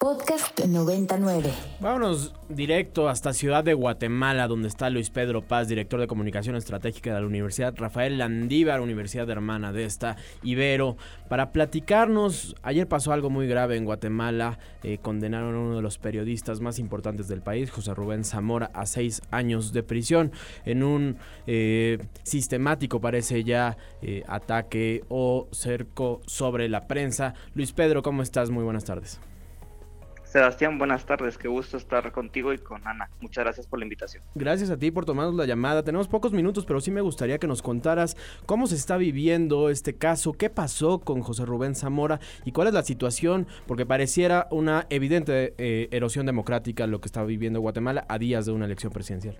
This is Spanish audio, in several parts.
Podcast 99. Vámonos directo hasta Ciudad de Guatemala, donde está Luis Pedro Paz, director de comunicación estratégica de la Universidad Rafael Landívar, Universidad Hermana de esta Ibero, para platicarnos. Ayer pasó algo muy grave en Guatemala. Eh, condenaron a uno de los periodistas más importantes del país, José Rubén Zamora, a seis años de prisión en un eh, sistemático, parece ya, eh, ataque o cerco sobre la prensa. Luis Pedro, ¿cómo estás? Muy buenas tardes. Sebastián, buenas tardes, qué gusto estar contigo y con Ana. Muchas gracias por la invitación. Gracias a ti por tomarnos la llamada. Tenemos pocos minutos, pero sí me gustaría que nos contaras cómo se está viviendo este caso, qué pasó con José Rubén Zamora y cuál es la situación, porque pareciera una evidente eh, erosión democrática lo que está viviendo Guatemala a días de una elección presidencial.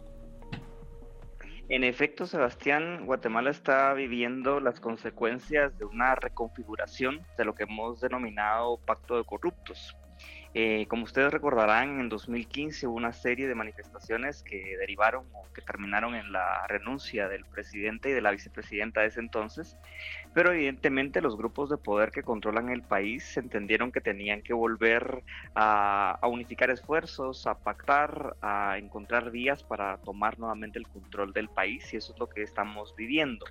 En efecto, Sebastián, Guatemala está viviendo las consecuencias de una reconfiguración de lo que hemos denominado pacto de corruptos. Eh, como ustedes recordarán, en 2015 hubo una serie de manifestaciones que derivaron o que terminaron en la renuncia del presidente y de la vicepresidenta de ese entonces, pero evidentemente los grupos de poder que controlan el país entendieron que tenían que volver a, unificar esfuerzos, a pactar, a encontrar vías para tomar nuevamente el control del país y eso es lo que estamos viviendo.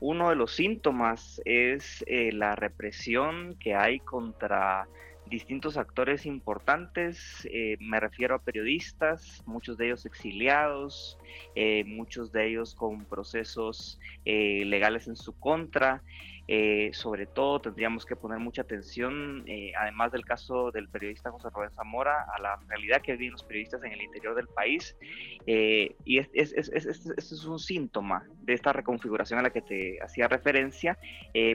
Uno de los síntomas es eh, la represión que hay contra distintos actores importantes, eh, me refiero a periodistas, muchos de ellos exiliados, eh, muchos de ellos con procesos eh, legales en su contra. sobre todo tendríamos que poner mucha atención, además del caso del periodista José Rubén Zamora, a la realidad que viven los periodistas en el interior del país. y es, es, es, es, un síntoma de esta reconfiguración a la que te hacía referencia,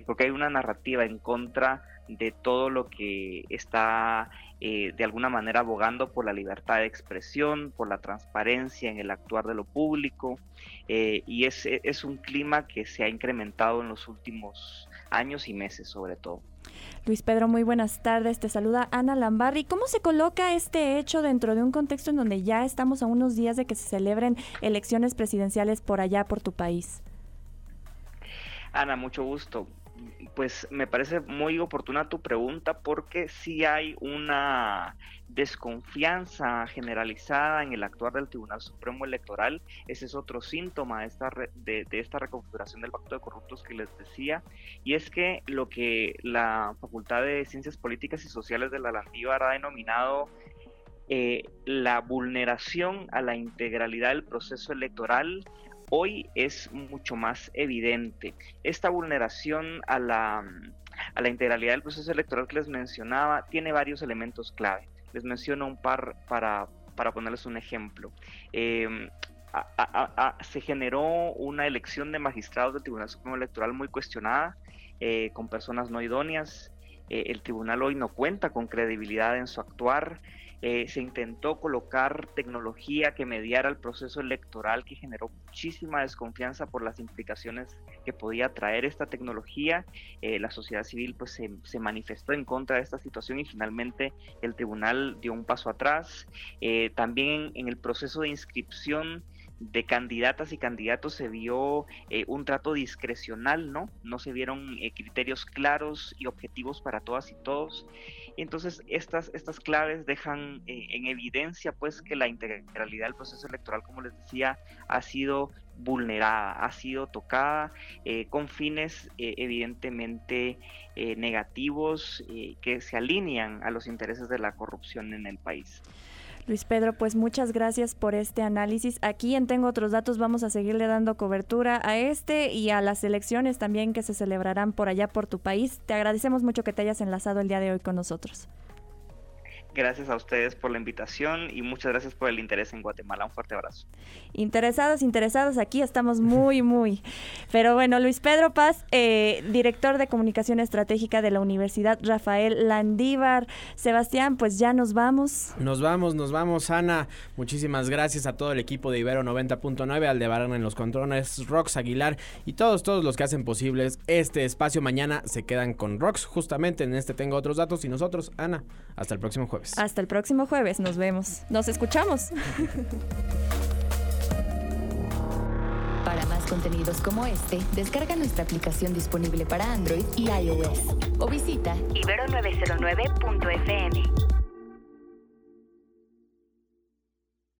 porque hay una narrativa en contra de todo lo que está eh, de alguna manera abogando por la libertad de expresión, por la transparencia en el actuar de lo público, eh, y es, es un clima que se ha incrementado en los últimos años y meses sobre todo. Luis Pedro, muy buenas tardes. Te saluda Ana Lambarri. ¿Cómo se coloca este hecho dentro de un contexto en donde ya estamos a unos días de que se celebren elecciones presidenciales por allá, por tu país? Ana, mucho gusto pues me parece muy oportuna tu pregunta porque sí hay una desconfianza generalizada en el actuar del Tribunal Supremo Electoral. Ese es otro síntoma de esta, de, esta reconfiguración del pacto de corruptos que les decía. Y es que lo que la Facultad de Ciencias Políticas y Sociales de la Landívar ha denominado eh, la vulneración a la integralidad del proceso electoral hoy es mucho más evidente. Esta vulneración a la, a la integralidad del proceso electoral que les mencionaba tiene varios elementos clave. Les menciono un par para, para ponerles un ejemplo. Em, se generó una elección de magistrados del Tribunal Supremo Electoral muy cuestionada, eh, con personas no idóneas. Eh, el tribunal hoy no cuenta con credibilidad en su actuar. Eh, se intentó colocar tecnología que mediara el proceso electoral que generó muchísima desconfianza por las implicaciones que podía traer esta tecnología. Eh, la sociedad civil pues se, manifestó en contra de esta situación y finalmente el tribunal dio un paso atrás. También en el proceso de inscripción de candidatas y candidatos se vio eh, un trato discrecional, ¿no? No se vieron eh, criterios claros y objetivos para todas y todos. Entonces, estas, estas claves dejan eh, en evidencia, pues, que la integralidad del proceso electoral, como les decía, ha sido vulnerada, ha sido tocada con fines evidentemente negativos que se alinean a los intereses de la corrupción en el país. Luis Pedro, pues muchas gracias por este análisis. Aquí en Tengo otros datos vamos a seguirle dando cobertura a este y a las elecciones también que se celebrarán por allá por tu país. Te agradecemos mucho que te hayas enlazado el día de hoy con nosotros. Gracias a ustedes por la invitación y muchas gracias por el interés en Guatemala. Un fuerte abrazo. Interesados, interesados, aquí estamos muy, muy. Pero bueno, Luis Pedro Paz, eh, director de comunicación estratégica de la Universidad Rafael Landívar. Sebastián, pues ya nos vamos. Nos vamos, nos vamos, Ana. Muchísimas gracias a todo el equipo de Ibero 90.9, Aldebarán en los controles, Rox Aguilar y todos, todos los que hacen posibles este espacio. Mañana se quedan con Rox, justamente en este tengo otros datos y nosotros, Ana, hasta el próximo jueves. Hasta el próximo jueves, nos vemos. Nos escuchamos. Para más contenidos como este, descarga nuestra aplicación disponible para Android y iOS o visita ibero909.fm.